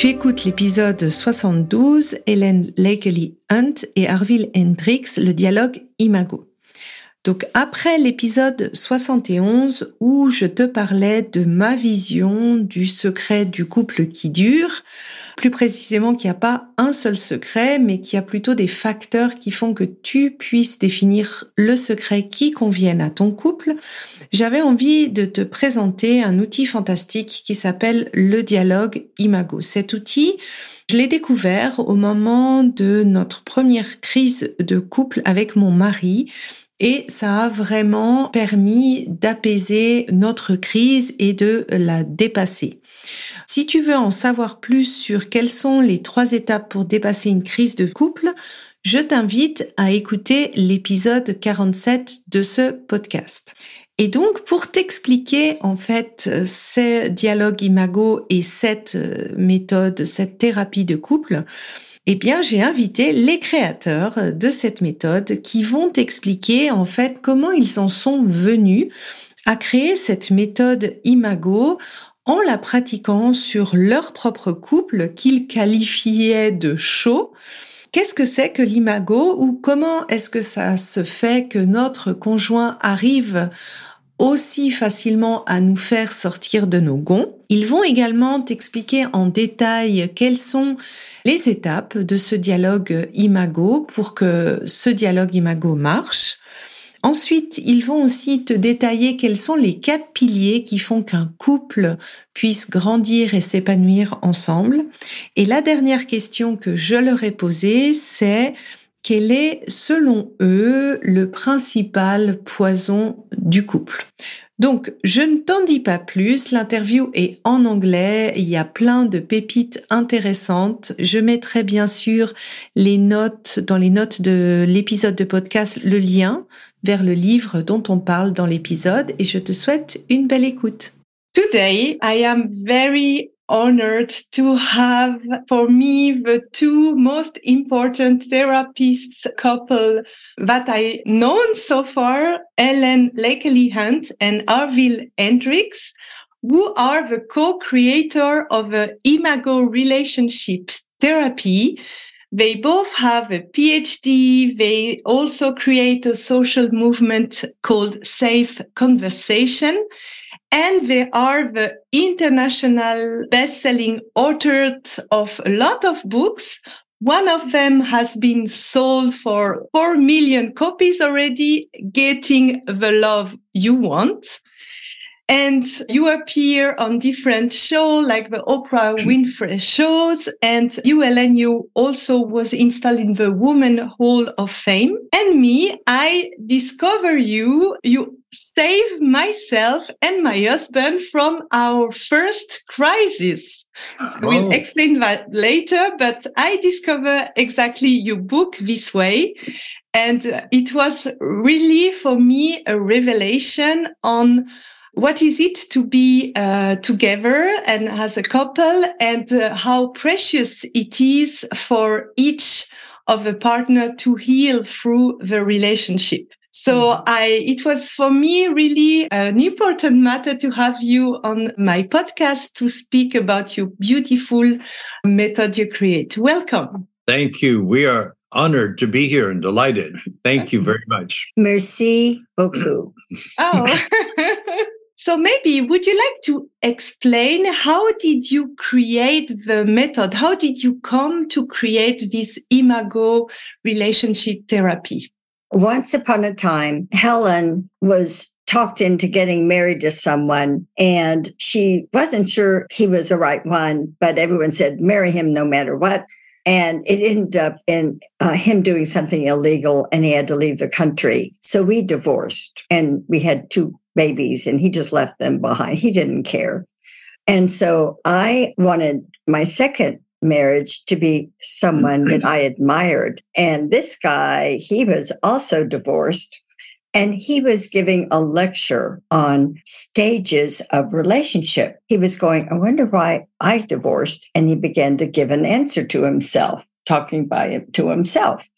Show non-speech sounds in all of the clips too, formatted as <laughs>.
Tu écoutes l'épisode 72, Hélène Lakely Hunt et Arville Hendrix, le dialogue Imago. Donc après l'épisode 71 où je te parlais de ma vision du secret du couple qui dure, plus précisément qu'il n'y a pas un seul secret, mais qu'il y a plutôt des facteurs qui font que tu puisses définir le secret qui convienne à ton couple, j'avais envie de te présenter un outil fantastique qui s'appelle le dialogue Imago. Cet outil, je l'ai découvert au moment de notre première crise de couple avec mon mari et ça a vraiment permis d'apaiser notre crise et de la dépasser. Si tu veux en savoir plus sur quelles sont les trois étapes pour dépasser une crise de couple, je t'invite à écouter l'épisode 47 de ce podcast. Et donc, pour t'expliquer en fait ces dialogues imago et cette euh, méthode, cette thérapie de couple, eh bien, j'ai invité les créateurs de cette méthode qui vont t'expliquer en fait comment ils en sont venus à créer cette méthode imago en la pratiquant sur leur propre couple qu'ils qualifiaient de chaud. Qu'est-ce que c'est que l'imago ou comment est-ce que ça se fait que notre conjoint arrive aussi facilement à nous faire sortir de nos gonds. Ils vont également t'expliquer en détail quelles sont les étapes de ce dialogue imago pour que ce dialogue imago marche. Ensuite, ils vont aussi te détailler quels sont les quatre piliers qui font qu'un couple puisse grandir et s'épanouir ensemble. Et la dernière question que je leur ai posée, c'est quel est, selon eux, le principal poison du couple? Donc, je ne t'en dis pas plus, l'interview est en anglais, il y a plein de pépites intéressantes. Je mettrai bien sûr les notes, dans les notes de l'épisode de podcast, le lien vers le livre dont on parle dans l'épisode et je te souhaite une belle écoute. Today, I am very honored to have for me the two most important therapists couple that I known so far, Helen Lakelly Hunt and Harville Hendrix, who are the co-creator of the Imago relationship therapy, they both have a PhD. They also create a social movement called Safe Conversation. And they are the international best-selling authors of a lot of books. One of them has been sold for 4 million copies already, Getting the Love You Want. And you appear on different shows like the Oprah <clears throat> Winfrey shows. And you, Helen, you also was installed in the Woman Hall of Fame. And me, I discover you. You save myself and my husband from our first crisis. Oh. We'll explain that later, but I discover exactly your book this way. And it was really for me a revelation on what is it to be uh, together and as a couple and uh, how precious it is for each of a partner to heal through the relationship? So mm-hmm. i it was for me really an important matter to have you on my podcast to speak about your beautiful method you create. Welcome. Thank you. We are honored to be here and delighted. Thank you <laughs> very much. Merci beaucoup. Oh <laughs> So maybe would you like to explain how did you create the method? How did you come to create this imago relationship therapy? Once upon a time, Helen was talked into getting married to someone and she wasn't sure he was the right one, but everyone said, marry him no matter what. And it ended up in uh, him doing something illegal and he had to leave the country. So we divorced and we had two babies and he just left them behind. He didn't care. And so I wanted my second marriage to be someone that I admired. And this guy, he was also divorced. And he was giving a lecture on stages of relationship. He was going, I wonder why I divorced. And he began to give an answer to himself, talking by to himself.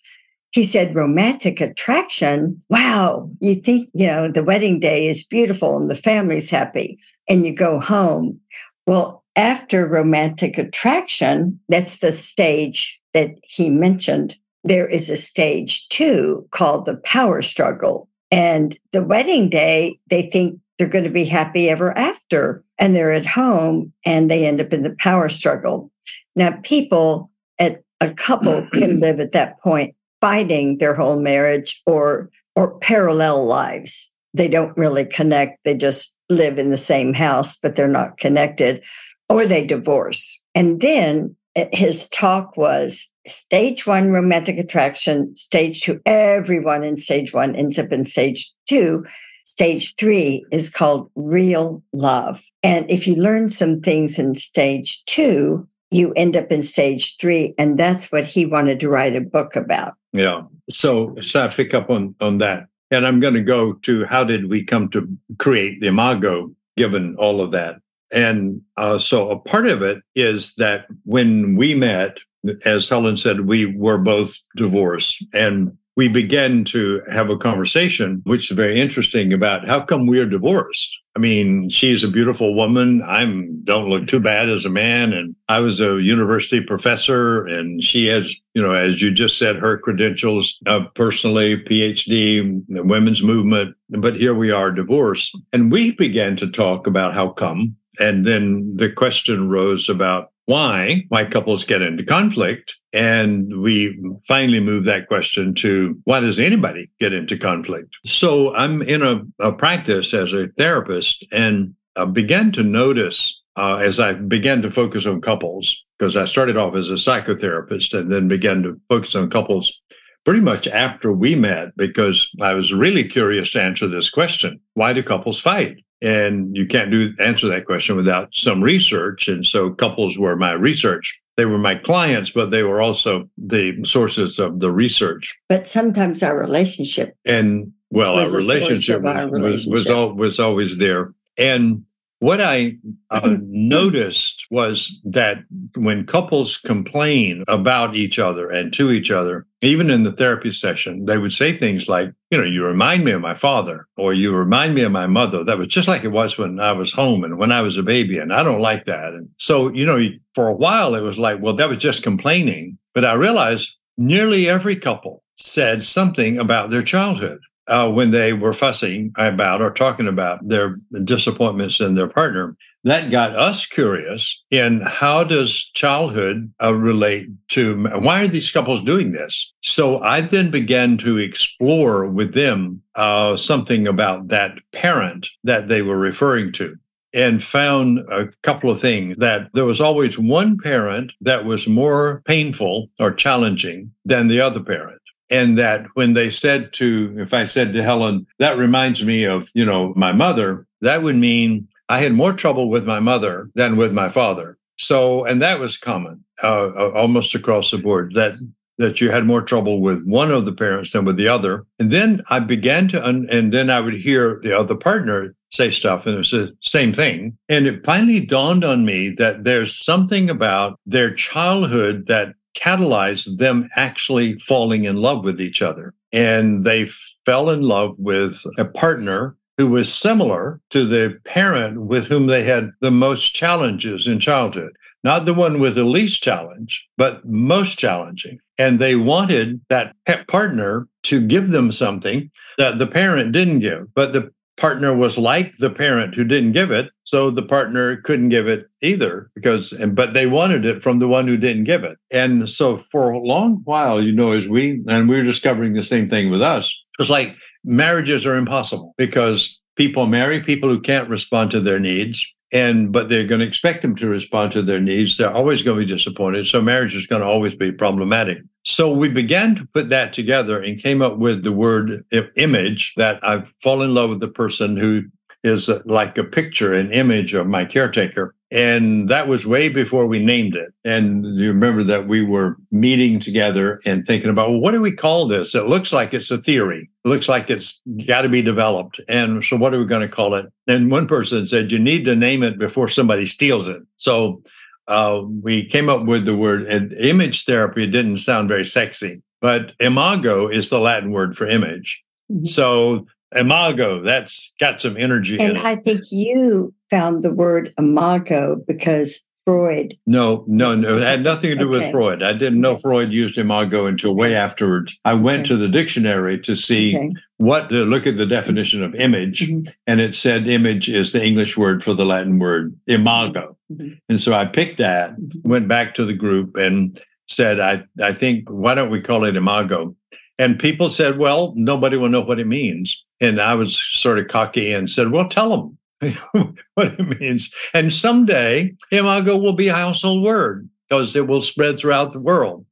He said, romantic attraction. Wow. You think, you know, the wedding day is beautiful and the family's happy and you go home. Well, after romantic attraction, that's the stage that he mentioned. There is a stage two called the power struggle. And the wedding day, they think they're going to be happy ever after. And they're at home and they end up in the power struggle. Now, people at a couple can <clears throat> live at that point fighting their whole marriage or or parallel lives. They don't really connect. They just live in the same house, but they're not connected or they divorce. And then eh, his talk was stage one romantic attraction, stage two, everyone in stage one ends up in stage two. Stage three is called real love. And if you learn some things in stage two, you end up in stage three. And that's what he wanted to write a book about. Yeah. So, so I pick up on, on that. And I'm going to go to how did we come to create the Imago, given all of that. And uh, so a part of it is that when we met, as Helen said, we were both divorced and we began to have a conversation, which is very interesting about how come we're divorced. I mean, she's a beautiful woman. I'm don't look too bad as a man, and I was a university professor, and she has, you know, as you just said, her credentials uh, personally, PhD, the women's movement. But here we are divorced, and we began to talk about how come and then the question rose about why white couples get into conflict. And we finally move that question to why does anybody get into conflict? So I'm in a, a practice as a therapist and I began to notice uh, as I began to focus on couples, because I started off as a psychotherapist and then began to focus on couples pretty much after we met, because I was really curious to answer this question why do couples fight? And you can't do answer that question without some research. And so couples were my research. They were my clients but they were also the sources of the research. But sometimes our relationship and well our relationship, our relationship, was was, was, was always there. And what I uh, <laughs> noticed was that when couples complain about each other and to each other, even in the therapy session, they would say things like, you know, you remind me of my father, or you remind me of my mother. That was just like it was when I was home and when I was a baby. And I don't like that. And so, you know, for a while, it was like, well, that was just complaining. But I realized nearly every couple said something about their childhood uh, when they were fussing about or talking about their disappointments in their partner. That got us curious in how does childhood uh, relate to why are these couples doing this? So I then began to explore with them uh, something about that parent that they were referring to and found a couple of things that there was always one parent that was more painful or challenging than the other parent and that when they said to if i said to helen that reminds me of you know my mother that would mean i had more trouble with my mother than with my father. So and that was common uh, uh, almost across the board that that you had more trouble with one of the parents than with the other. And then i began to un- and then i would hear the other partner say stuff and it was the same thing. And it finally dawned on me that there's something about their childhood that catalyzed them actually falling in love with each other. And they fell in love with a partner who was similar to the parent with whom they had the most challenges in childhood. Not the one with the least challenge, but most challenging. And they wanted that pet partner to give them something that the parent didn't give. But the partner was like the parent who didn't give it so the partner couldn't give it either because but they wanted it from the one who didn't give it. And so for a long while you know as we and we are discovering the same thing with us it's like marriages are impossible because people marry people who can't respond to their needs and but they're going to expect them to respond to their needs. They're always going to be disappointed. So marriage is going to always be problematic. So we began to put that together and came up with the word image that i fall in love with the person who is like a picture an image of my caretaker and that was way before we named it. And you remember that we were meeting together and thinking about, well, what do we call this? It looks like it's a theory. It looks like it's got to be developed. And so what are we going to call it? And one person said, you need to name it before somebody steals it. So uh, we came up with the word and image therapy. It didn't sound very sexy, but imago is the Latin word for image. Mm-hmm. So imago, that's got some energy and I think you found the word imago because Freud. No, no, no. It had nothing to do okay. with Freud. I didn't know Freud used imago until way afterwards. I went okay. to the dictionary to see okay. what to look at the definition of image, mm-hmm. and it said image is the English word for the Latin word imago. Mm-hmm. And so I picked that, mm-hmm. went back to the group, and said, I, I think, why don't we call it imago? And people said, well, nobody will know what it means. And I was sort of cocky and said, well, tell them <laughs> what it means. And someday, imago will be a household word because it will spread throughout the world.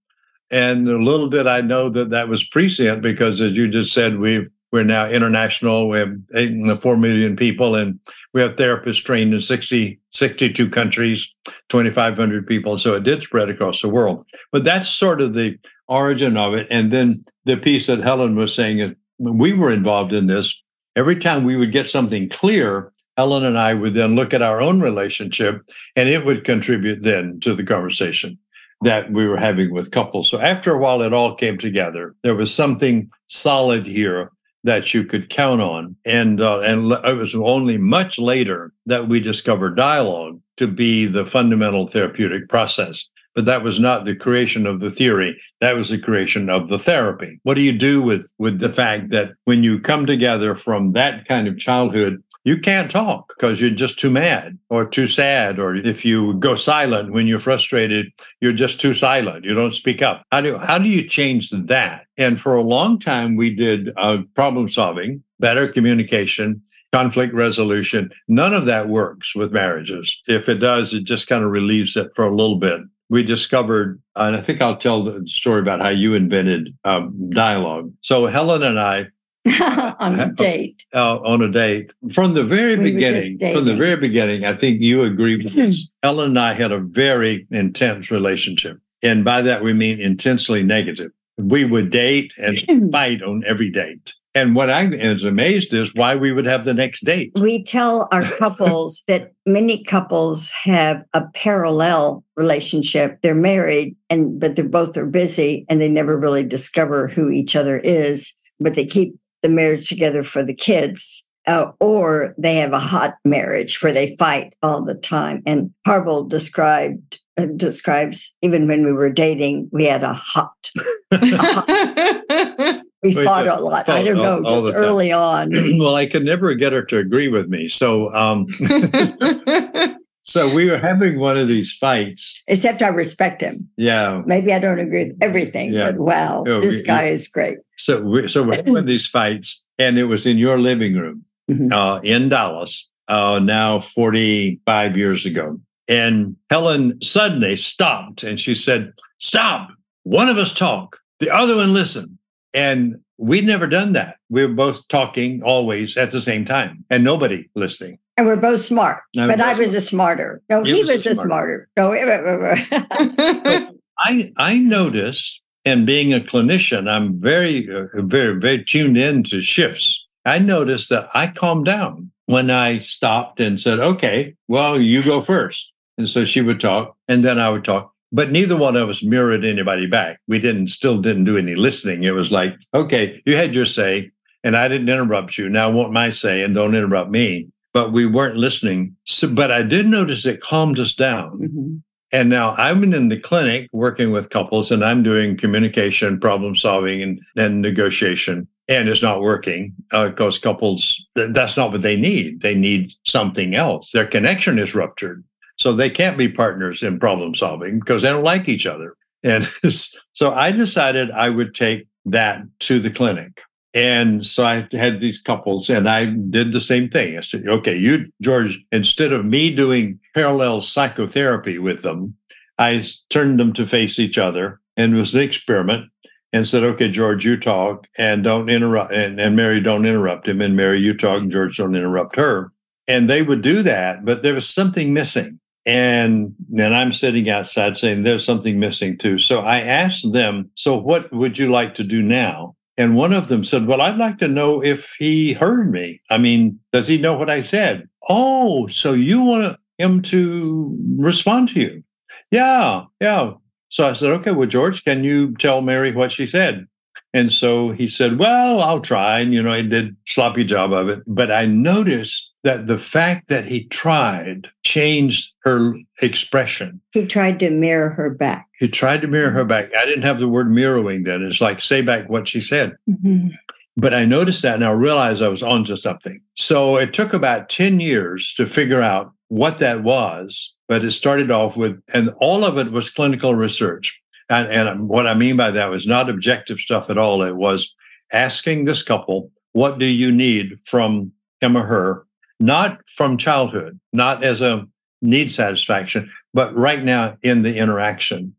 And little did I know that that was prescient because, as you just said, we've we're now international. We have eight, and four million people, and we have therapists trained in 60, 62 countries, 2,500 people. So it did spread across the world. But that's sort of the origin of it. And then the piece that Helen was saying is we were involved in this, every time we would get something clear, Helen and I would then look at our own relationship and it would contribute then to the conversation that we were having with couples. So after a while, it all came together. There was something solid here that you could count on. And, uh, and it was only much later that we discovered dialogue to be the fundamental therapeutic process. But that was not the creation of the theory. That was the creation of the therapy. What do you do with with the fact that when you come together from that kind of childhood you can't talk because you're just too mad or too sad or if you go silent when you're frustrated you're just too silent you don't speak up. How do how do you change that? And for a long time we did uh, problem solving better communication conflict resolution. None of that works with marriages. If it does it just kind of relieves it for a little bit. We discovered, and I think I'll tell the story about how you invented um, dialogue. So Helen and I <laughs> on a <laughs> date. Uh, on a date. From the very we beginning, from the very beginning, I think you agree with this. <clears throat> Helen and I had a very intense relationship. And by that, we mean intensely negative. We would date and <clears throat> fight on every date. And what I was amazed is why we would have the next date. We tell our <laughs> couples that many couples have a parallel relationship. They're married and but they're both are busy and they never really discover who each other is, but they keep the marriage together for the kids. Uh, or they have a hot marriage where they fight all the time. And Harville described uh, describes even when we were dating, we had a hot. <laughs> a hot <laughs> we Wait, fought a lot. I don't know, all, just early on. <clears throat> well, I could never get her to agree with me. So, um, <laughs> so we were having one of these fights. Except I respect him. Yeah. Maybe I don't agree with everything, yeah. but wow, oh, this guy is great. So, we, so we're having these fights, and it was in your living room mm-hmm. uh, in Dallas. Uh, now 45 years ago. And Helen suddenly stopped and she said, Stop. One of us talk, the other one listen. And we'd never done that. We were both talking always at the same time and nobody listening. And we're both smart. but I was a smarter. No, he, he was, was, a smarter. smarter. No, <laughs> <laughs> I I noticed, and being a clinician, I'm very uh, very very tuned in to shifts. I noticed that I calmed down when I stopped and said, "Okay, well, you go first. And so she would talk, and then I would talk, but neither one of us mirrored anybody back. We didn't still didn't do any listening. It was like, okay, you had your say, and I didn't interrupt you. Now I want my say, and don't interrupt me. But we weren't listening. So, but I did notice it calmed us down. Mm-hmm. And now I'm in the clinic working with couples, and I'm doing communication, problem solving, and then negotiation. And it's not working because uh, couples, th- that's not what they need. They need something else. Their connection is ruptured. So they can't be partners in problem solving because they don't like each other. And <laughs> so I decided I would take that to the clinic. And so I had these couples and I did the same thing. I said, okay, you, George, instead of me doing parallel psychotherapy with them, I turned them to face each other and it was an experiment and said, okay, George, you talk and don't interrupt. And, and Mary, don't interrupt him. And Mary, you talk and George, don't interrupt her. And they would do that, but there was something missing. And then I'm sitting outside saying, there's something missing too. So I asked them, so what would you like to do now? And one of them said, Well, I'd like to know if he heard me. I mean, does he know what I said? Oh, so you want him to respond to you? Yeah, yeah. So I said, Okay, well, George, can you tell Mary what she said? And so he said, Well, I'll try. And, you know, he did sloppy job of it. But I noticed that the fact that he tried changed her expression. He tried to mirror her back. He tried to mirror her back. I didn't have the word mirroring then. It's like say back what she said. Mm-hmm. But I noticed that and I realized I was onto something. So it took about 10 years to figure out what that was. But it started off with, and all of it was clinical research. And, and what I mean by that was not objective stuff at all. It was asking this couple, what do you need from him or her? Not from childhood, not as a need satisfaction, but right now in the interaction.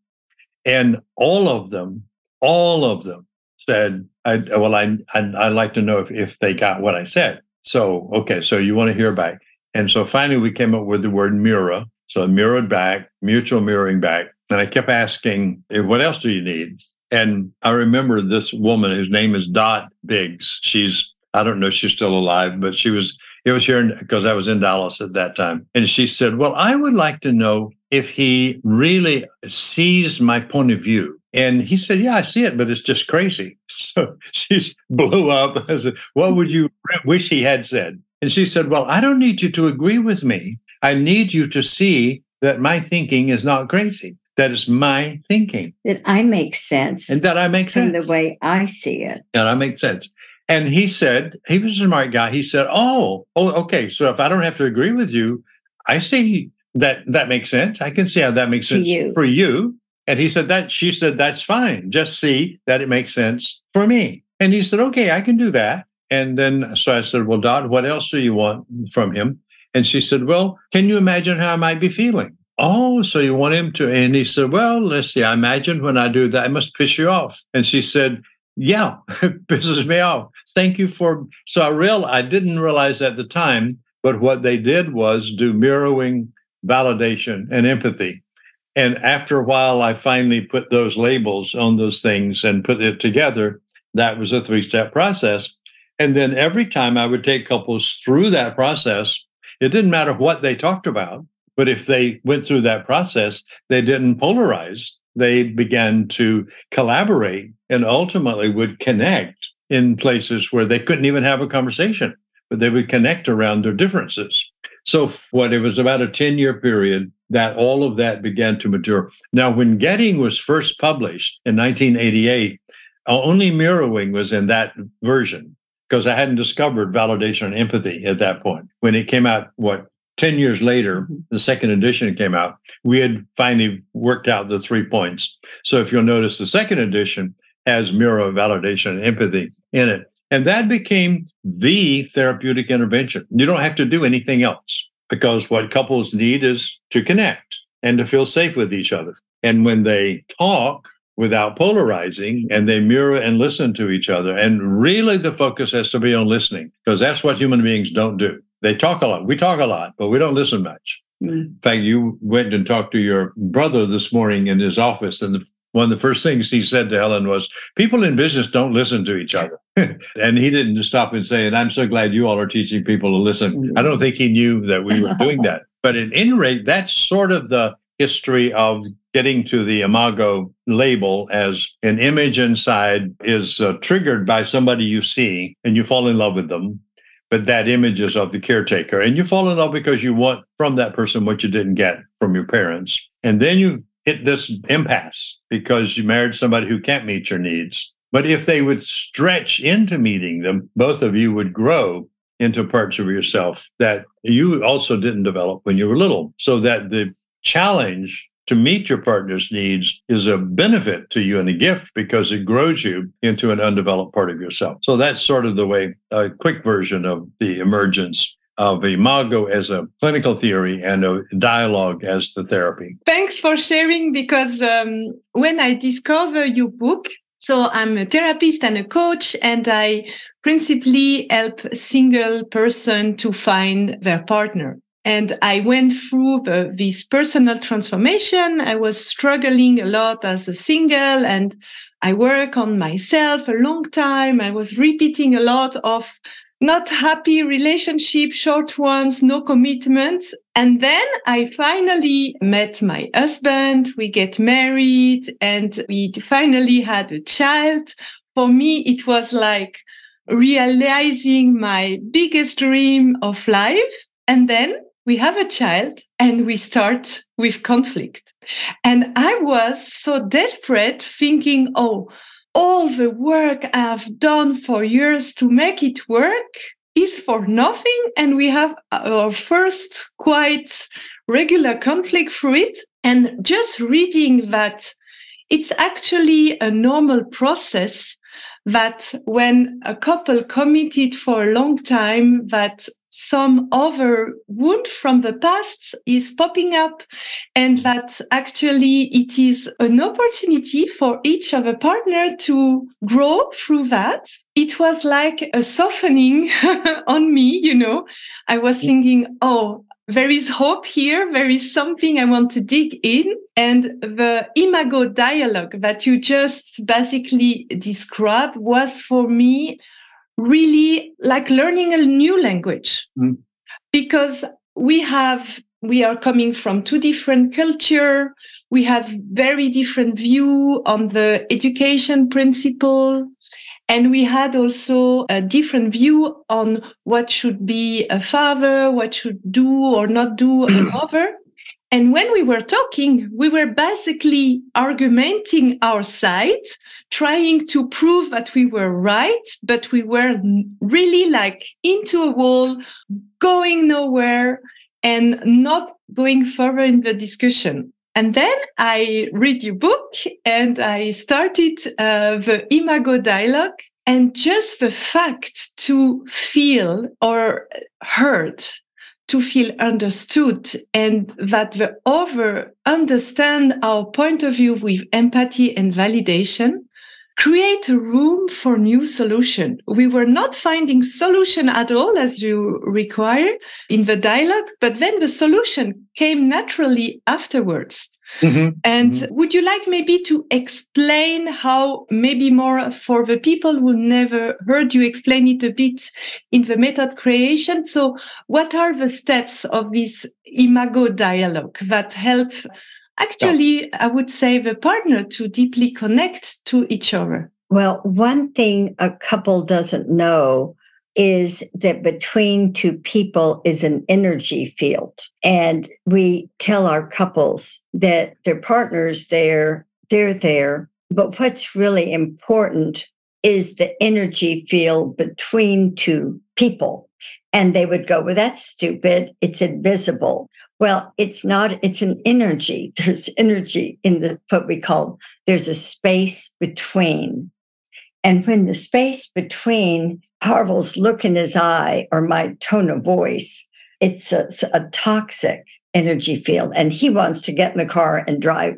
And all of them, all of them said, I, well, I, I, would like to know if, if they got what I said. So, okay, so you want to hear back. And so finally we came up with the word mirror. So mirrored back, mutual mirroring back. And I kept asking, what else do you need? And I remember this woman whose name is Dot Biggs. She's, I don't know if she's still alive, but she was, it was here because I was in Dallas at that time. And she said, Well, I would like to know if he really sees my point of view. And he said, Yeah, I see it, but it's just crazy. <laughs> So she blew up. I said, What would you wish he had said? And she said, Well, I don't need you to agree with me. I need you to see that my thinking is not crazy. That is my thinking. That I make sense. And that I make sense. In the way I see it. And I make sense. And he said, he was a smart guy. He said, Oh, oh, okay. So if I don't have to agree with you, I see that that makes sense. I can see how that makes sense you. for you. And he said that she said, That's fine. Just see that it makes sense for me. And he said, Okay, I can do that. And then so I said, Well, Dot, what else do you want from him? And she said, Well, can you imagine how I might be feeling? Oh, so you want him to? And he said, Well, let's see. I imagine when I do that, I must piss you off. And she said, Yeah, it pisses me off. Thank you for. So I real I didn't realize at the time, but what they did was do mirroring, validation, and empathy. And after a while, I finally put those labels on those things and put it together. That was a three step process. And then every time I would take couples through that process, it didn't matter what they talked about. But if they went through that process, they didn't polarize. They began to collaborate and ultimately would connect in places where they couldn't even have a conversation, but they would connect around their differences. So, what it was about a 10 year period that all of that began to mature. Now, when Getting was first published in 1988, only mirroring was in that version because I hadn't discovered validation and empathy at that point. When it came out, what, 10 years later, the second edition came out, we had finally worked out the three points. So if you'll notice, the second edition has mirror validation and empathy in it. And that became the therapeutic intervention. You don't have to do anything else because what couples need is to connect and to feel safe with each other. And when they talk without polarizing and they mirror and listen to each other, and really the focus has to be on listening because that's what human beings don't do. They talk a lot. We talk a lot, but we don't listen much. Mm. In fact, you went and talked to your brother this morning in his office, and the, one of the first things he said to Helen was, People in business don't listen to each other. <laughs> and he didn't stop and say, And I'm so glad you all are teaching people to listen. Mm. I don't think he knew that we were doing that. <laughs> But at any rate, that's sort of the history of getting to the Imago label as an image inside is uh, triggered by somebody you see and you fall in love with them but that image is of the caretaker. And you fall in love because you want from that person what you didn't get from your parents. And then you hit this impasse because you married somebody who can't meet your needs. But if they would stretch into meeting them, both of you would grow into parts of yourself that you also didn't develop when you were little. So that the challenge to meet your partner's needs is a benefit to you and a gift because it grows you into an undeveloped part of yourself. So that's sort of the way, a quick version of the emergence of imago as a clinical theory and a dialogue as the therapy. Thanks for sharing because um, when I discover your book, so I'm a therapist and a coach, and I principally help single person to find their partner. And I went through the, this personal transformation. I was struggling a lot as a single and I work on myself a long time. I was repeating a lot of not happy relationship, short ones, no commitment. And then I finally met my husband. We get married and we finally had a child. For me, it was like realizing my biggest dream of life. And then we have a child and we start with conflict. And I was so desperate thinking, oh, all the work I've done for years to make it work is for nothing. And we have our first quite regular conflict through it. And just reading that it's actually a normal process that when a couple committed for a long time, that some other wound from the past is popping up and that actually it is an opportunity for each of a partner to grow through that it was like a softening <laughs> on me you know i was mm. thinking oh there is hope here. There is something I want to dig in. And the imago dialogue that you just basically described was for me really like learning a new language. Mm. because we have we are coming from two different culture. We have very different view on the education principle. And we had also a different view on what should be a father what should do or not do a mother <clears throat> and when we were talking, we were basically argumenting our side, trying to prove that we were right, but we were really like into a wall, going nowhere and not going further in the discussion. And then I read your book and I started uh, the Imago dialogue and just the fact to feel or heard to feel understood and that the other understand our point of view with empathy and validation create a room for new solution. We were not finding solution at all as you require in the dialogue but then the solution came naturally afterwards Mm-hmm. And mm-hmm. would you like maybe to explain how, maybe more for the people who never heard you explain it a bit in the method creation? So, what are the steps of this imago dialogue that help actually, yeah. I would say, the partner to deeply connect to each other? Well, one thing a couple doesn't know is that between two people is an energy field. And we tell our couples that their partners there, they're there. But what's really important is the energy field between two people. And they would go, well, that's stupid. It's invisible. Well, it's not, it's an energy. <laughs> There's energy in the, what we call, there's a space between. And when the space between Harville's look in his eye or my tone of voice, it's a, a, toxic energy field. And he wants to get in the car and drive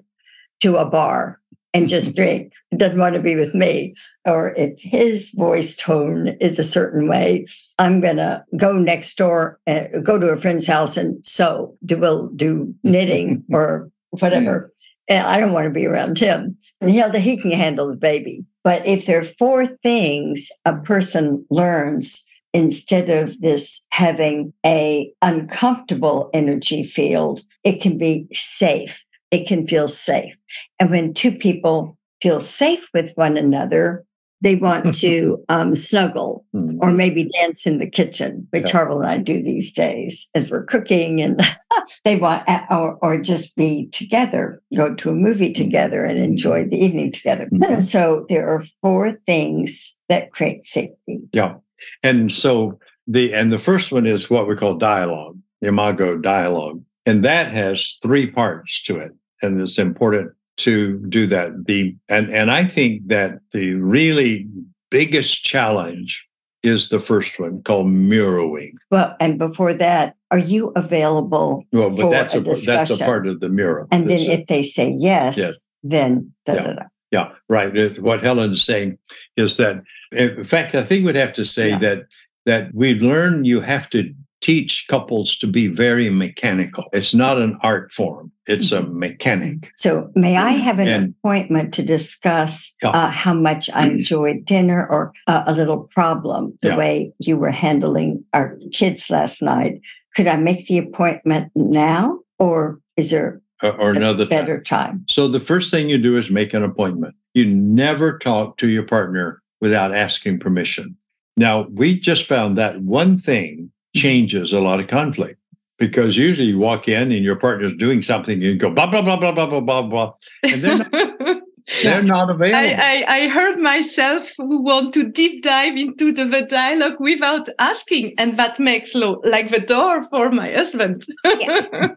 to a bar and just mm-hmm. drink. Doesn't want to be with me. Or if his voice tone is a certain way, I'm going to go next door, and go to a friend's house and sew, do, will do knitting <laughs> or whatever. Mm. And I don't want to be around him. And he'll, he can handle the baby. But if there are four things a person learns instead of this having a uncomfortable energy field, it can be safe. It can feel safe. And when two people feel safe with one another, they want <laughs> to um, snuggle mm-hmm. or maybe dance in the kitchen, which yeah. Harville and I do these days as we're cooking. And <laughs> they want, or, or just be together, go to a movie mm-hmm. together and enjoy mm-hmm. the evening together. Mm-hmm. <clears throat> So there are four things that create safety. Yeah. And so the, and the first one is what we call dialogue, imago dialogue. And that has three parts to it. and it's important to do that. The and and I think that the really biggest challenge is the first one called mirroring. Well, and before that, are you available? Well, but that's a, a that's a part of the mirror. And then if they say yes, yes. then da, yeah. Da, da. yeah, right. What Helen's saying is that, in fact, I think we'd have to say yeah. that that we learn you have to teach couples to be very mechanical. It's not an art form, it's a mm-hmm. mechanic. So, may I have an and, appointment to discuss yeah. uh, how much I enjoyed dinner or uh, a little problem, the yeah. way you were handling our kids last night? Could I make the appointment now or is there uh, or another better time. time? So, the first thing you do is make an appointment. You never talk to your partner without asking permission. Now, we just found that one thing Mm-hmm. changes a lot of conflict because usually you walk in and your partner's doing something and you go blah blah blah blah blah blah blah blah and they're not, <laughs> they're not available. I, I, I, heard myself who want to deep dive into the, the dialogue without asking, and that makes lo- like the door for my husband. yeah.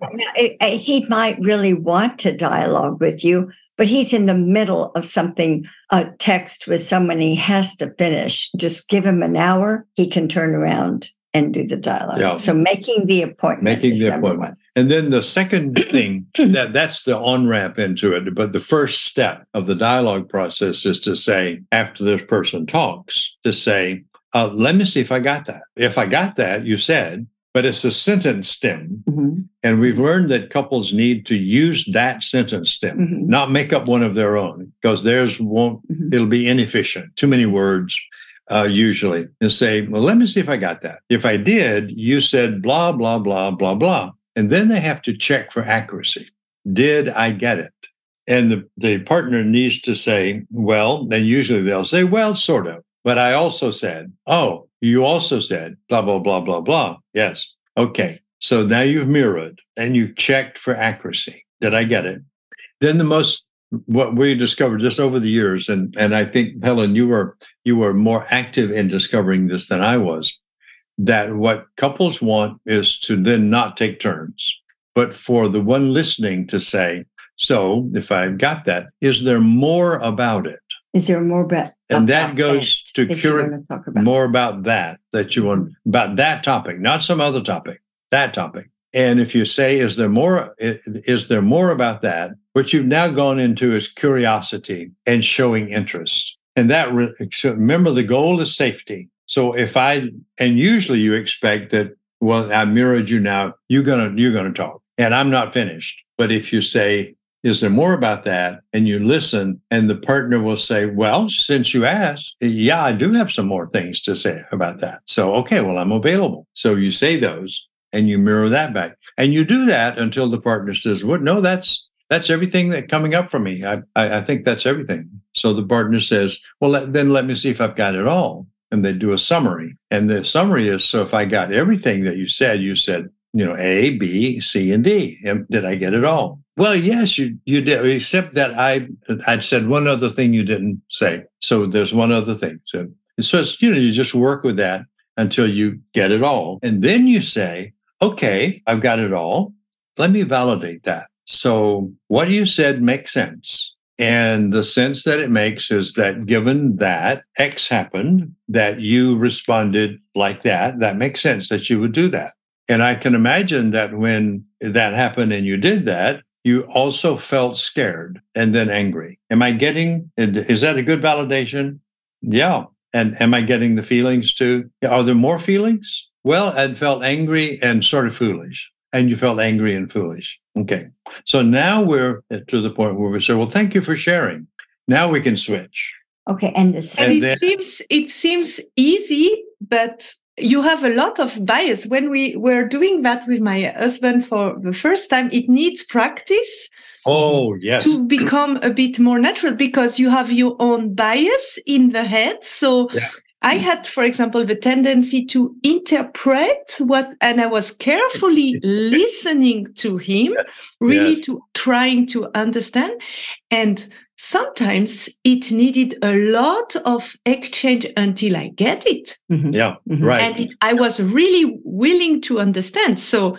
He might really want to dialogue with you, but he's in the middle of something, a text with someone he has to finish. Just give him an hour, he can turn around and do the dialogue. Yeah. So making the appointment. Making the appointment. One. And then the second <coughs> thing that that's the on ramp into it. But the first step of the dialogue process is to say, after this person talks, to say, uh, let me see if I got that. If I got that, you said, but it's a sentence stem. Mm-hmm. And we've learned that couples need to use that sentence stem, mm-hmm. not make up one of their own, because theirs won't, mm-hmm. it'll be inefficient, too many words uh, usually and say, well, let me see if I got that. If I did, you said blah, blah, blah, blah, blah. And then they have to check for accuracy. Did I get it? And the, the partner needs to say, well, then usually they'll say, well, sort of. But I also said, oh, you also said blah, blah, blah, blah, blah. Yes. Okay. So now you've mirrored and you've checked for accuracy. Did I get it? Then the most what we discovered just over the years, and and I think Helen, you were you were more active in discovering this than I was. That what couples want is to then not take turns, but for the one listening to say, "So, if I've got that, is there more about it? Is there more about?" And that goes to cure more about that that you want about that topic, not some other topic. That topic. And if you say, "Is there more? Is there more about that?" What you've now gone into is curiosity and showing interest. And that remember the goal is safety. So if I and usually you expect that well I mirrored you now you're gonna you're gonna talk and I'm not finished. But if you say is there more about that? And you listen, and the partner will say, Well, since you asked, yeah, I do have some more things to say about that. So, okay, well, I'm available. So you say those and you mirror that back. And you do that until the partner says, Well, no, that's that's everything that coming up for me. I, I, I think that's everything. So the partner says, well, let, then let me see if I've got it all. And they do a summary. And the summary is, so if I got everything that you said, you said, you know, A, B, C, and D. And did I get it all? Well, yes, you you did, except that I I'd said one other thing you didn't say. So there's one other thing. So so it's, you know, you just work with that until you get it all. And then you say, okay, I've got it all. Let me validate that. So, what you said makes sense. And the sense that it makes is that given that X happened, that you responded like that, that makes sense that you would do that. And I can imagine that when that happened and you did that, you also felt scared and then angry. Am I getting, is that a good validation? Yeah. And am I getting the feelings too? Are there more feelings? Well, I felt angry and sort of foolish and you felt angry and foolish. Okay. So now we're to the point where we say, well, thank you for sharing. Now we can switch. Okay. And, the, and, and it then, seems it seems easy, but you have a lot of bias. When we were doing that with my husband for the first time, it needs practice. Oh, yes. To become a bit more natural because you have your own bias in the head. So yeah. I had, for example, the tendency to interpret what, and I was carefully <laughs> listening to him, really yes. to trying to understand. And sometimes it needed a lot of exchange until I get it. Mm-hmm. Yeah, mm-hmm. right. And it, I was really willing to understand. So,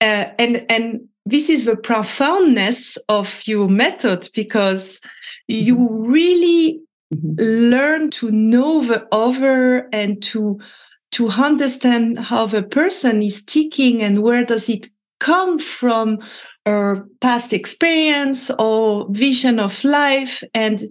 uh, and and this is the profoundness of your method because you mm-hmm. really mm-hmm. learn to know the other and to to understand how the person is ticking and where does it come from or past experience or vision of life and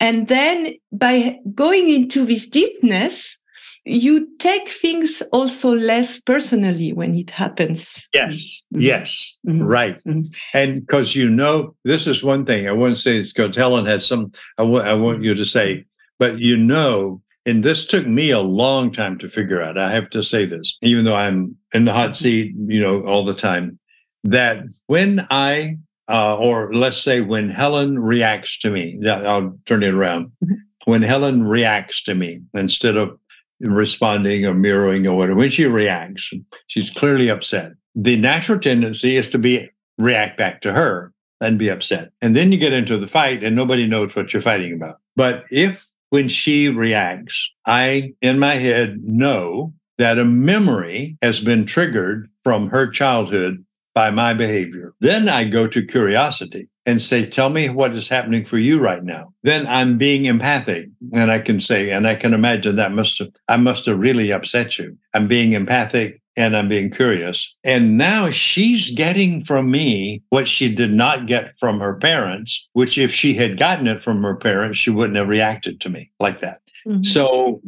and then by going into this deepness you take things also less personally when it happens yes mm-hmm. yes mm-hmm. right mm-hmm. and because you know this is one thing i wouldn't say it's because helen had some I, w- I want you to say but you know and this took me a long time to figure out i have to say this even though i'm in the hot mm-hmm. seat you know all the time that when I, uh, or let's say when Helen reacts to me, I'll turn it around. Mm-hmm. When Helen reacts to me instead of responding or mirroring or whatever, when she reacts, she's clearly upset. The natural tendency is to be react back to her and be upset. And then you get into the fight and nobody knows what you're fighting about. But if when she reacts, I in my head know that a memory has been triggered from her childhood by my behavior. Then I go to curiosity and say, Tell me what is happening for you right now. Then I'm being empathic. And I can say, and I can imagine that must have, I must have really upset you. I'm being empathic and I'm being curious. And now she's getting from me what she did not get from her parents, which if she had gotten it from her parents, she wouldn't have reacted to me like that. Mm-hmm. So,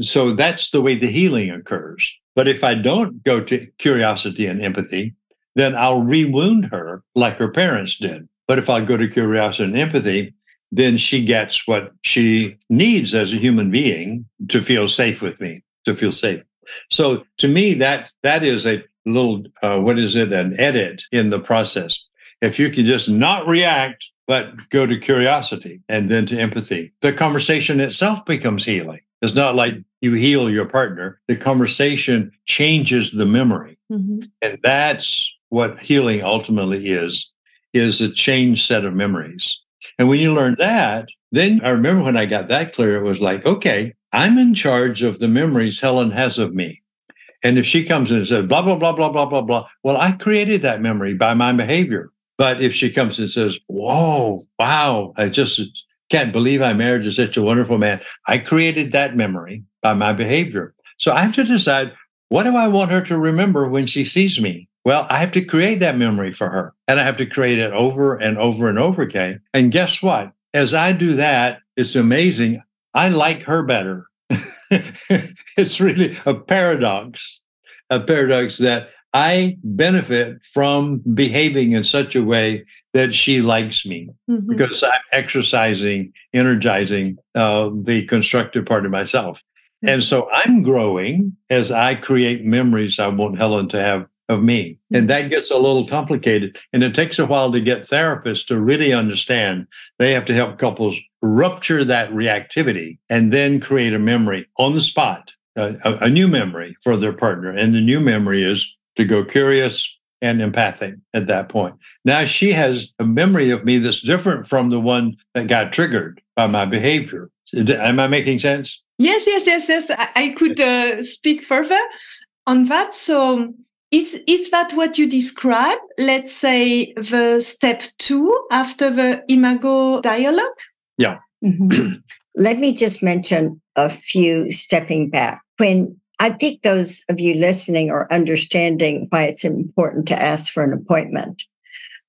so that's the way the healing occurs. But if I don't go to curiosity and empathy, then I'll rewound her like her parents did. But if I go to curiosity and empathy, then she gets what she needs as a human being to feel safe with me, to feel safe. So to me, that that is a little uh, what is it? An edit in the process. If you can just not react, but go to curiosity and then to empathy, the conversation itself becomes healing. It's not like you heal your partner. The conversation changes the memory. Mm-hmm. And that's what healing ultimately is, is a changed set of memories. And when you learn that, then I remember when I got that clear, it was like, okay, I'm in charge of the memories Helen has of me. And if she comes and says, blah, blah, blah, blah, blah, blah, blah, well, I created that memory by my behavior. But if she comes and says, whoa, wow, I just can't believe I married such a wonderful man, I created that memory by my behavior. So I have to decide what do I want her to remember when she sees me? Well, I have to create that memory for her and I have to create it over and over and over again. And guess what? As I do that, it's amazing. I like her better. <laughs> it's really a paradox, a paradox that I benefit from behaving in such a way that she likes me mm-hmm. because I'm exercising, energizing uh, the constructive part of myself. And so I'm growing as I create memories I want Helen to have of me. And that gets a little complicated. And it takes a while to get therapists to really understand. They have to help couples rupture that reactivity and then create a memory on the spot, a, a new memory for their partner. And the new memory is to go curious and empathic at that point. Now she has a memory of me that's different from the one that got triggered by my behavior. Am I making sense? Yes, yes, yes, yes. I, I could uh, speak further on that. So is, is that what you describe? Let's say the step two after the imago dialogue? Yeah. Mm-hmm. <clears throat> Let me just mention a few stepping back. When I think those of you listening are understanding why it's important to ask for an appointment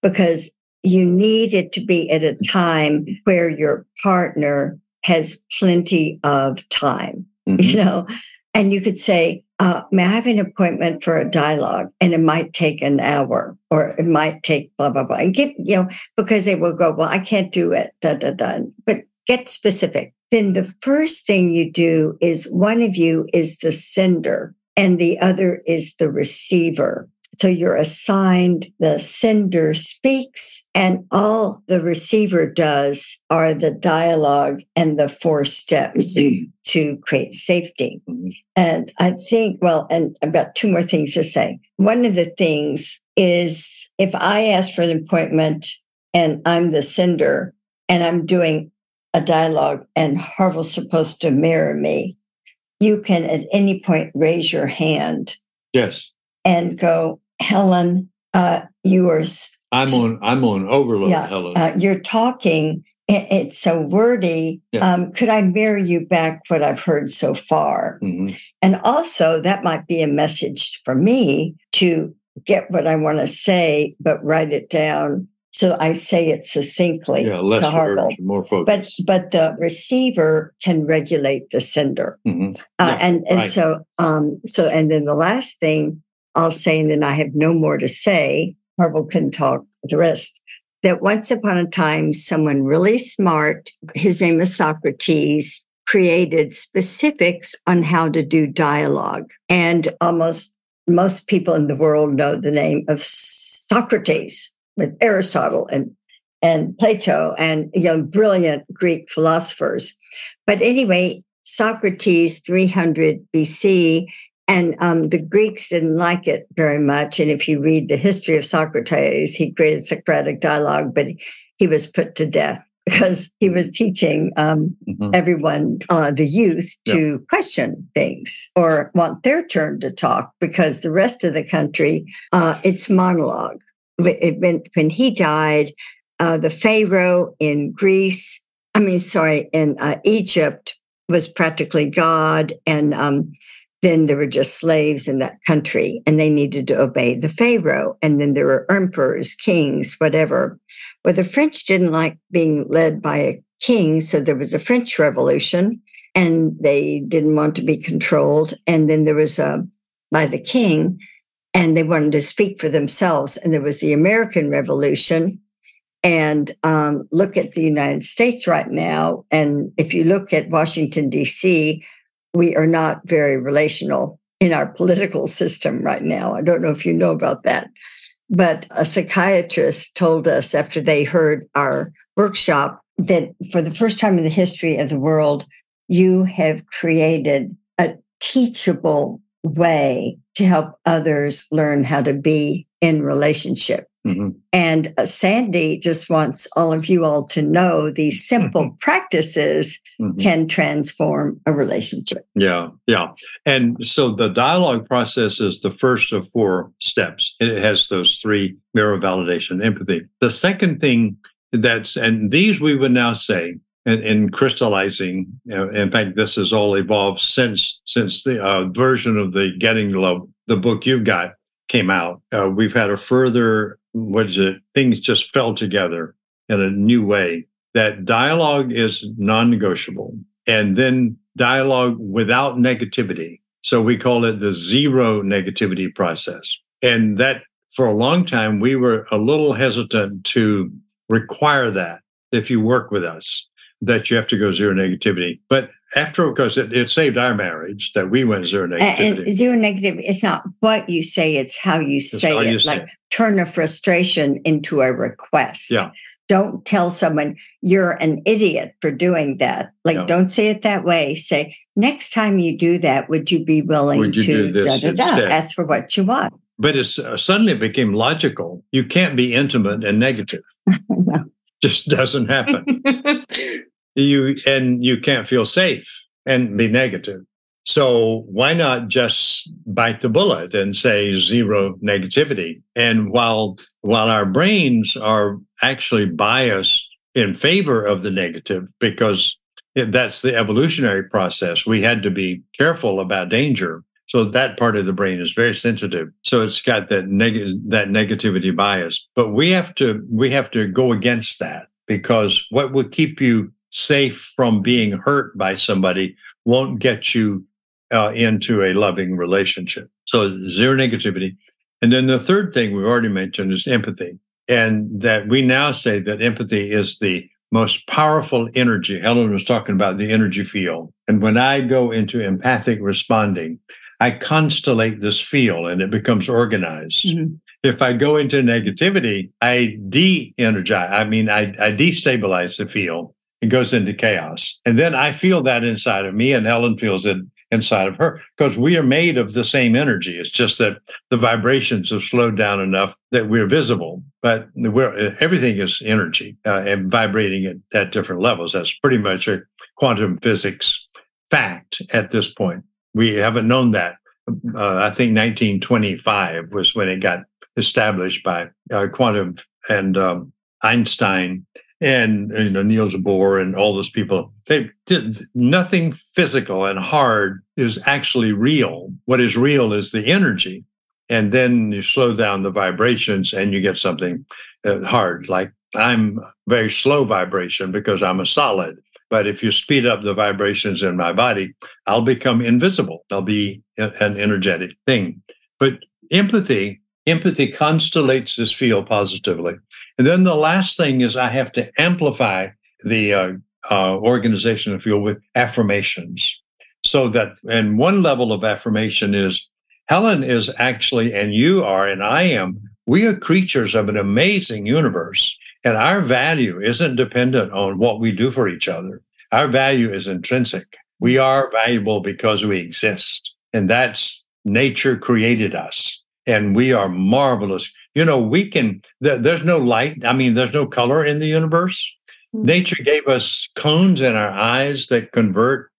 because you need it to be at a time where your partner has plenty of time, mm-hmm. you know, and you could say, uh, may I have an appointment for a dialogue? And it might take an hour or it might take blah, blah, blah. And get, you know, because they will go, well, I can't do it, da, da, da. But get specific. Then the first thing you do is one of you is the sender and the other is the receiver. So you're assigned the sender speaks, and all the receiver does are the dialogue and the four steps mm-hmm. to create safety. And I think, well, and I've got two more things to say. One of the things is if I ask for an appointment and I'm the sender and I'm doing a dialogue and Harville's supposed to mirror me, you can at any point raise your hand. Yes and go, Helen, uh, you are I'm on I'm on overload, yeah, Helen. Uh, you're talking. it's so wordy. Yeah. Um, could I mirror you back what I've heard so far? Mm-hmm. And also, that might be a message for me to get what I want to say, but write it down so I say it succinctly. Yeah, less words, more focus. But but the receiver can regulate the sender, mm-hmm. uh, yeah, and and right. so um so and then the last thing I'll say, and then I have no more to say. Harville can talk the rest. That once upon a time, someone really smart, his name is Socrates, created specifics on how to do dialogue, and almost most people in the world know the name of Socrates with Aristotle and and Plato and you know brilliant Greek philosophers. But anyway, Socrates 300 BC and um, the Greeks didn't like it very much. And if you read the history of Socrates, he created Socratic dialogue, but he was put to death <laughs> because he was teaching um, mm-hmm. everyone, uh, the youth, to yeah. question things or want their turn to talk because the rest of the country, uh, it's monologue when, when he died, uh, the Pharaoh in Greece, I mean, sorry, in uh, Egypt was practically God. And um, then there were just slaves in that country and they needed to obey the Pharaoh. And then there were emperors, kings, whatever. Well, the French didn't like being led by a king. So there was a French Revolution and they didn't want to be controlled. And then there was a, by the king, and they wanted to speak for themselves. And there was the American Revolution. And um, look at the United States right now. And if you look at Washington, D.C., we are not very relational in our political system right now. I don't know if you know about that. But a psychiatrist told us after they heard our workshop that for the first time in the history of the world, you have created a teachable way to help others learn how to be in relationship. Mm-hmm. And uh, Sandy just wants all of you all to know these simple mm-hmm. practices mm-hmm. can transform a relationship. Yeah, yeah. And so the dialogue process is the first of four steps. It has those three mirror validation, empathy. The second thing that's, and these we would now say, in, in crystallizing. In fact, this has all evolved since since the uh, version of the Getting Love, the book you've got, came out. Uh, we've had a further what is it? Things just fell together in a new way. That dialogue is non-negotiable, and then dialogue without negativity. So we call it the zero negativity process. And that for a long time, we were a little hesitant to require that if you work with us that you have to go zero negativity. But after, because it, it saved our marriage that we went zero negativity. And zero negativity, it's not what you say, it's how you say how it. You like turn a frustration into a request. Yeah. Don't tell someone you're an idiot for doing that. Like, no. don't say it that way. Say, next time you do that, would you be willing you to da, da, da, ask for what you want? But it's uh, suddenly it became logical. You can't be intimate and negative. <laughs> no. Just doesn't happen. <laughs> you and you can't feel safe and be mm-hmm. negative. So why not just bite the bullet and say zero negativity? And while while our brains are actually biased in favor of the negative because that's the evolutionary process, we had to be careful about danger. So that part of the brain is very sensitive. So it's got that negative that negativity bias. But we have to we have to go against that because what would keep you safe from being hurt by somebody won't get you uh, into a loving relationship. So zero negativity. And then the third thing we've already mentioned is empathy. And that we now say that empathy is the most powerful energy. Helen was talking about the energy field. And when I go into empathic responding, I constellate this field and it becomes organized. Mm-hmm. If I go into negativity, I de energize, I mean, I, I destabilize the field it goes into chaos. And then I feel that inside of me, and Helen feels it inside of her because we are made of the same energy. It's just that the vibrations have slowed down enough that we're visible, but we're, everything is energy uh, and vibrating at, at different levels. That's pretty much a quantum physics fact at this point. We haven't known that. Uh, I think 1925 was when it got established by uh, quantum and um, Einstein and you know Niels Bohr and all those people. They did nothing physical and hard is actually real. What is real is the energy, and then you slow down the vibrations and you get something uh, hard. Like I'm very slow vibration because I'm a solid. But if you speed up the vibrations in my body, I'll become invisible. I'll be an energetic thing. But empathy, empathy constellates this field positively. And then the last thing is I have to amplify the uh, uh, organization of field with affirmations. So that, and one level of affirmation is Helen is actually, and you are, and I am, we are creatures of an amazing universe. And our value isn't dependent on what we do for each other. Our value is intrinsic. We are valuable because we exist. And that's nature created us. And we are marvelous you know, we can, there's no light. I mean, there's no color in the universe. Mm-hmm. Nature gave us cones in our eyes that convert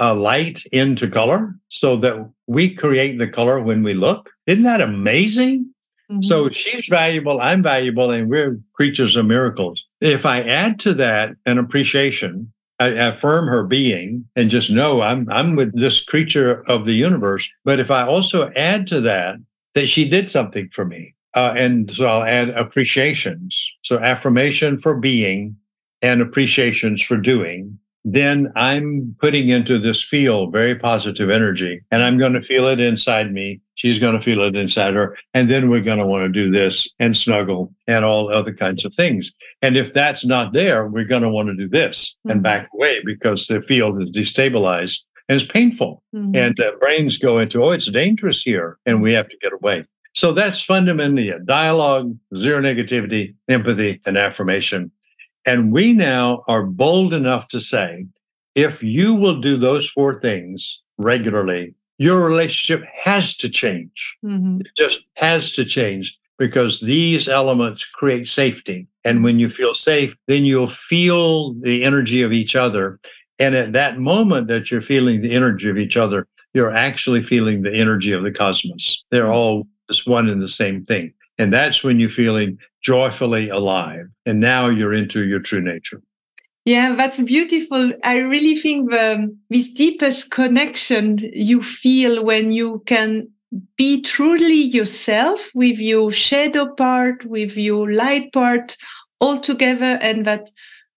uh, light into color so that we create the color when we look. Isn't that amazing? Mm-hmm. So she's valuable, I'm valuable, and we're creatures of miracles. If I add to that an appreciation, I affirm her being and just know I'm I'm with this creature of the universe. But if I also add to that that she did something for me, uh, and so I'll add appreciations. So affirmation for being and appreciations for doing. Then I'm putting into this field very positive energy and I'm going to feel it inside me. She's going to feel it inside her. And then we're going to want to do this and snuggle and all other kinds of things. And if that's not there, we're going to want to do this mm-hmm. and back away because the field is destabilized and it's painful. Mm-hmm. And uh, brains go into, oh, it's dangerous here. And we have to get away. So that's fundamentally a dialogue, zero negativity, empathy, and affirmation. And we now are bold enough to say, if you will do those four things regularly, your relationship has to change. Mm-hmm. It just has to change because these elements create safety. And when you feel safe, then you'll feel the energy of each other. And at that moment that you're feeling the energy of each other, you're actually feeling the energy of the cosmos. They're all is one and the same thing. And that's when you're feeling joyfully alive. And now you're into your true nature. Yeah, that's beautiful. I really think the, this deepest connection you feel when you can be truly yourself with your shadow part, with your light part all together, and that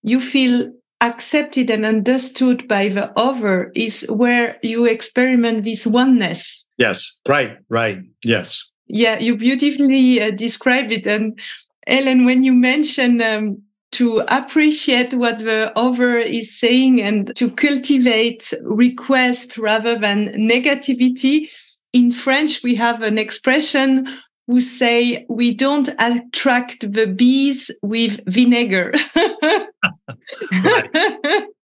you feel accepted and understood by the other is where you experiment this oneness. Yes, right, right. Yes yeah, you beautifully uh, described it. And Ellen, when you mention um, to appreciate what the other is saying and to cultivate request rather than negativity, in French we have an expression who say we don't attract the bees with vinegar. <laughs>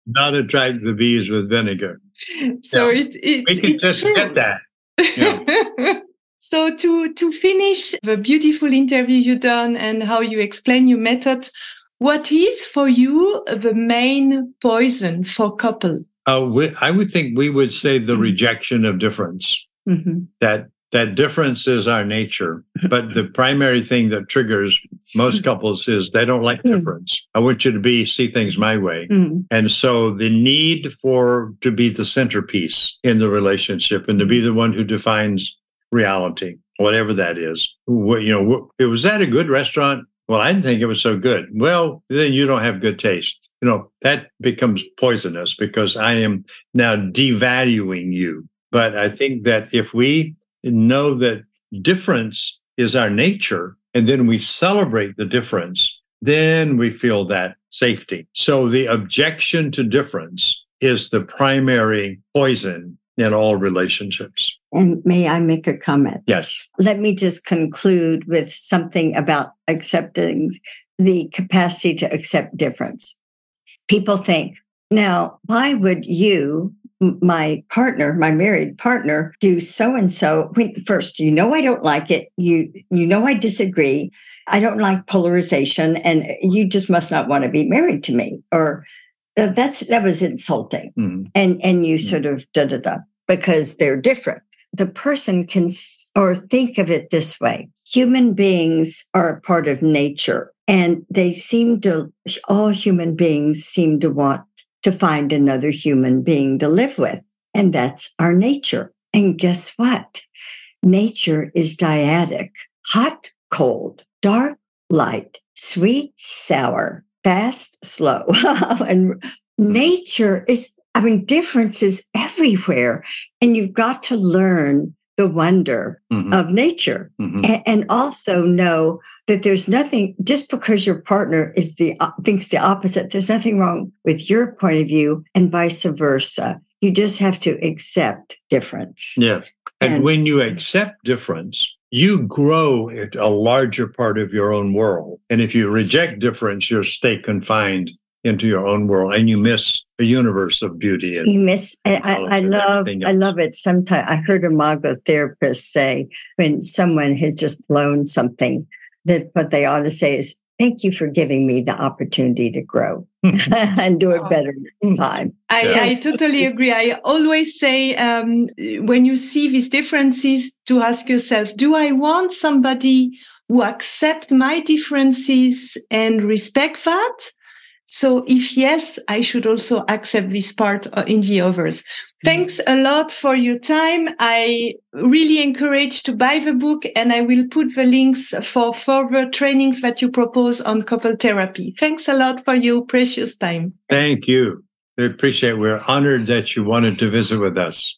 Not attract the bees with vinegar. So yeah. it, it, we can just true. get that. Yeah. <laughs> So to, to finish the beautiful interview you done and how you explain your method, what is for you the main poison for couple? Uh, we, I would think we would say the mm-hmm. rejection of difference. Mm-hmm. That that difference is our nature, but the <laughs> primary thing that triggers most couples is they don't like mm. difference. I want you to be see things my way, mm. and so the need for to be the centerpiece in the relationship and to be the one who defines reality, whatever that is. You know, it was that a good restaurant? Well, I didn't think it was so good. Well, then you don't have good taste. You know, that becomes poisonous because I am now devaluing you. But I think that if we know that difference is our nature, and then we celebrate the difference, then we feel that safety. So the objection to difference is the primary poison in all relationships. And may I make a comment? Yes. Let me just conclude with something about accepting the capacity to accept difference. People think, now, why would you, my partner, my married partner, do so and so? First, you know I don't like it. You you know I disagree. I don't like polarization, and you just must not want to be married to me. Or that's that was insulting mm. and and you mm. sort of da da da because they're different the person can or think of it this way human beings are a part of nature And they seem to, all human beings seem to want to find another human being to live with. And that's our nature. And guess what? Nature is dyadic, hot, cold, dark, light, sweet, sour, fast, slow. <laughs> and nature is, I mean, difference is everywhere. And you've got to learn the wonder mm-hmm. of nature mm-hmm. and, and, also know that there's nothing just because your partner is the uh, thinks the opposite there's nothing wrong with your point of view and vice versa you just have to accept difference yeah and, and when you accept difference you grow at a larger part of your own world. And if you reject difference you'll stay confined into your own world and you miss a universe of beauty and you miss I, I love I love it. Sometimes I heard a Imago therapist say when someone has just blown something that what they ought to say is thank you for giving me the opportunity to grow <laughs> and do it better next time. I, yeah. I totally agree. I always say um, when you see these differences to ask yourself, do I want somebody who accept my differences and respect that? So if yes, I should also accept this part uh, in the others. Thanks a lot for your time. I really encourage to buy the book and I will put the links for further trainings that you propose on couple therapy. Thanks a lot for your precious time. Thank you. We appreciate it. We're honored that you wanted to visit with us.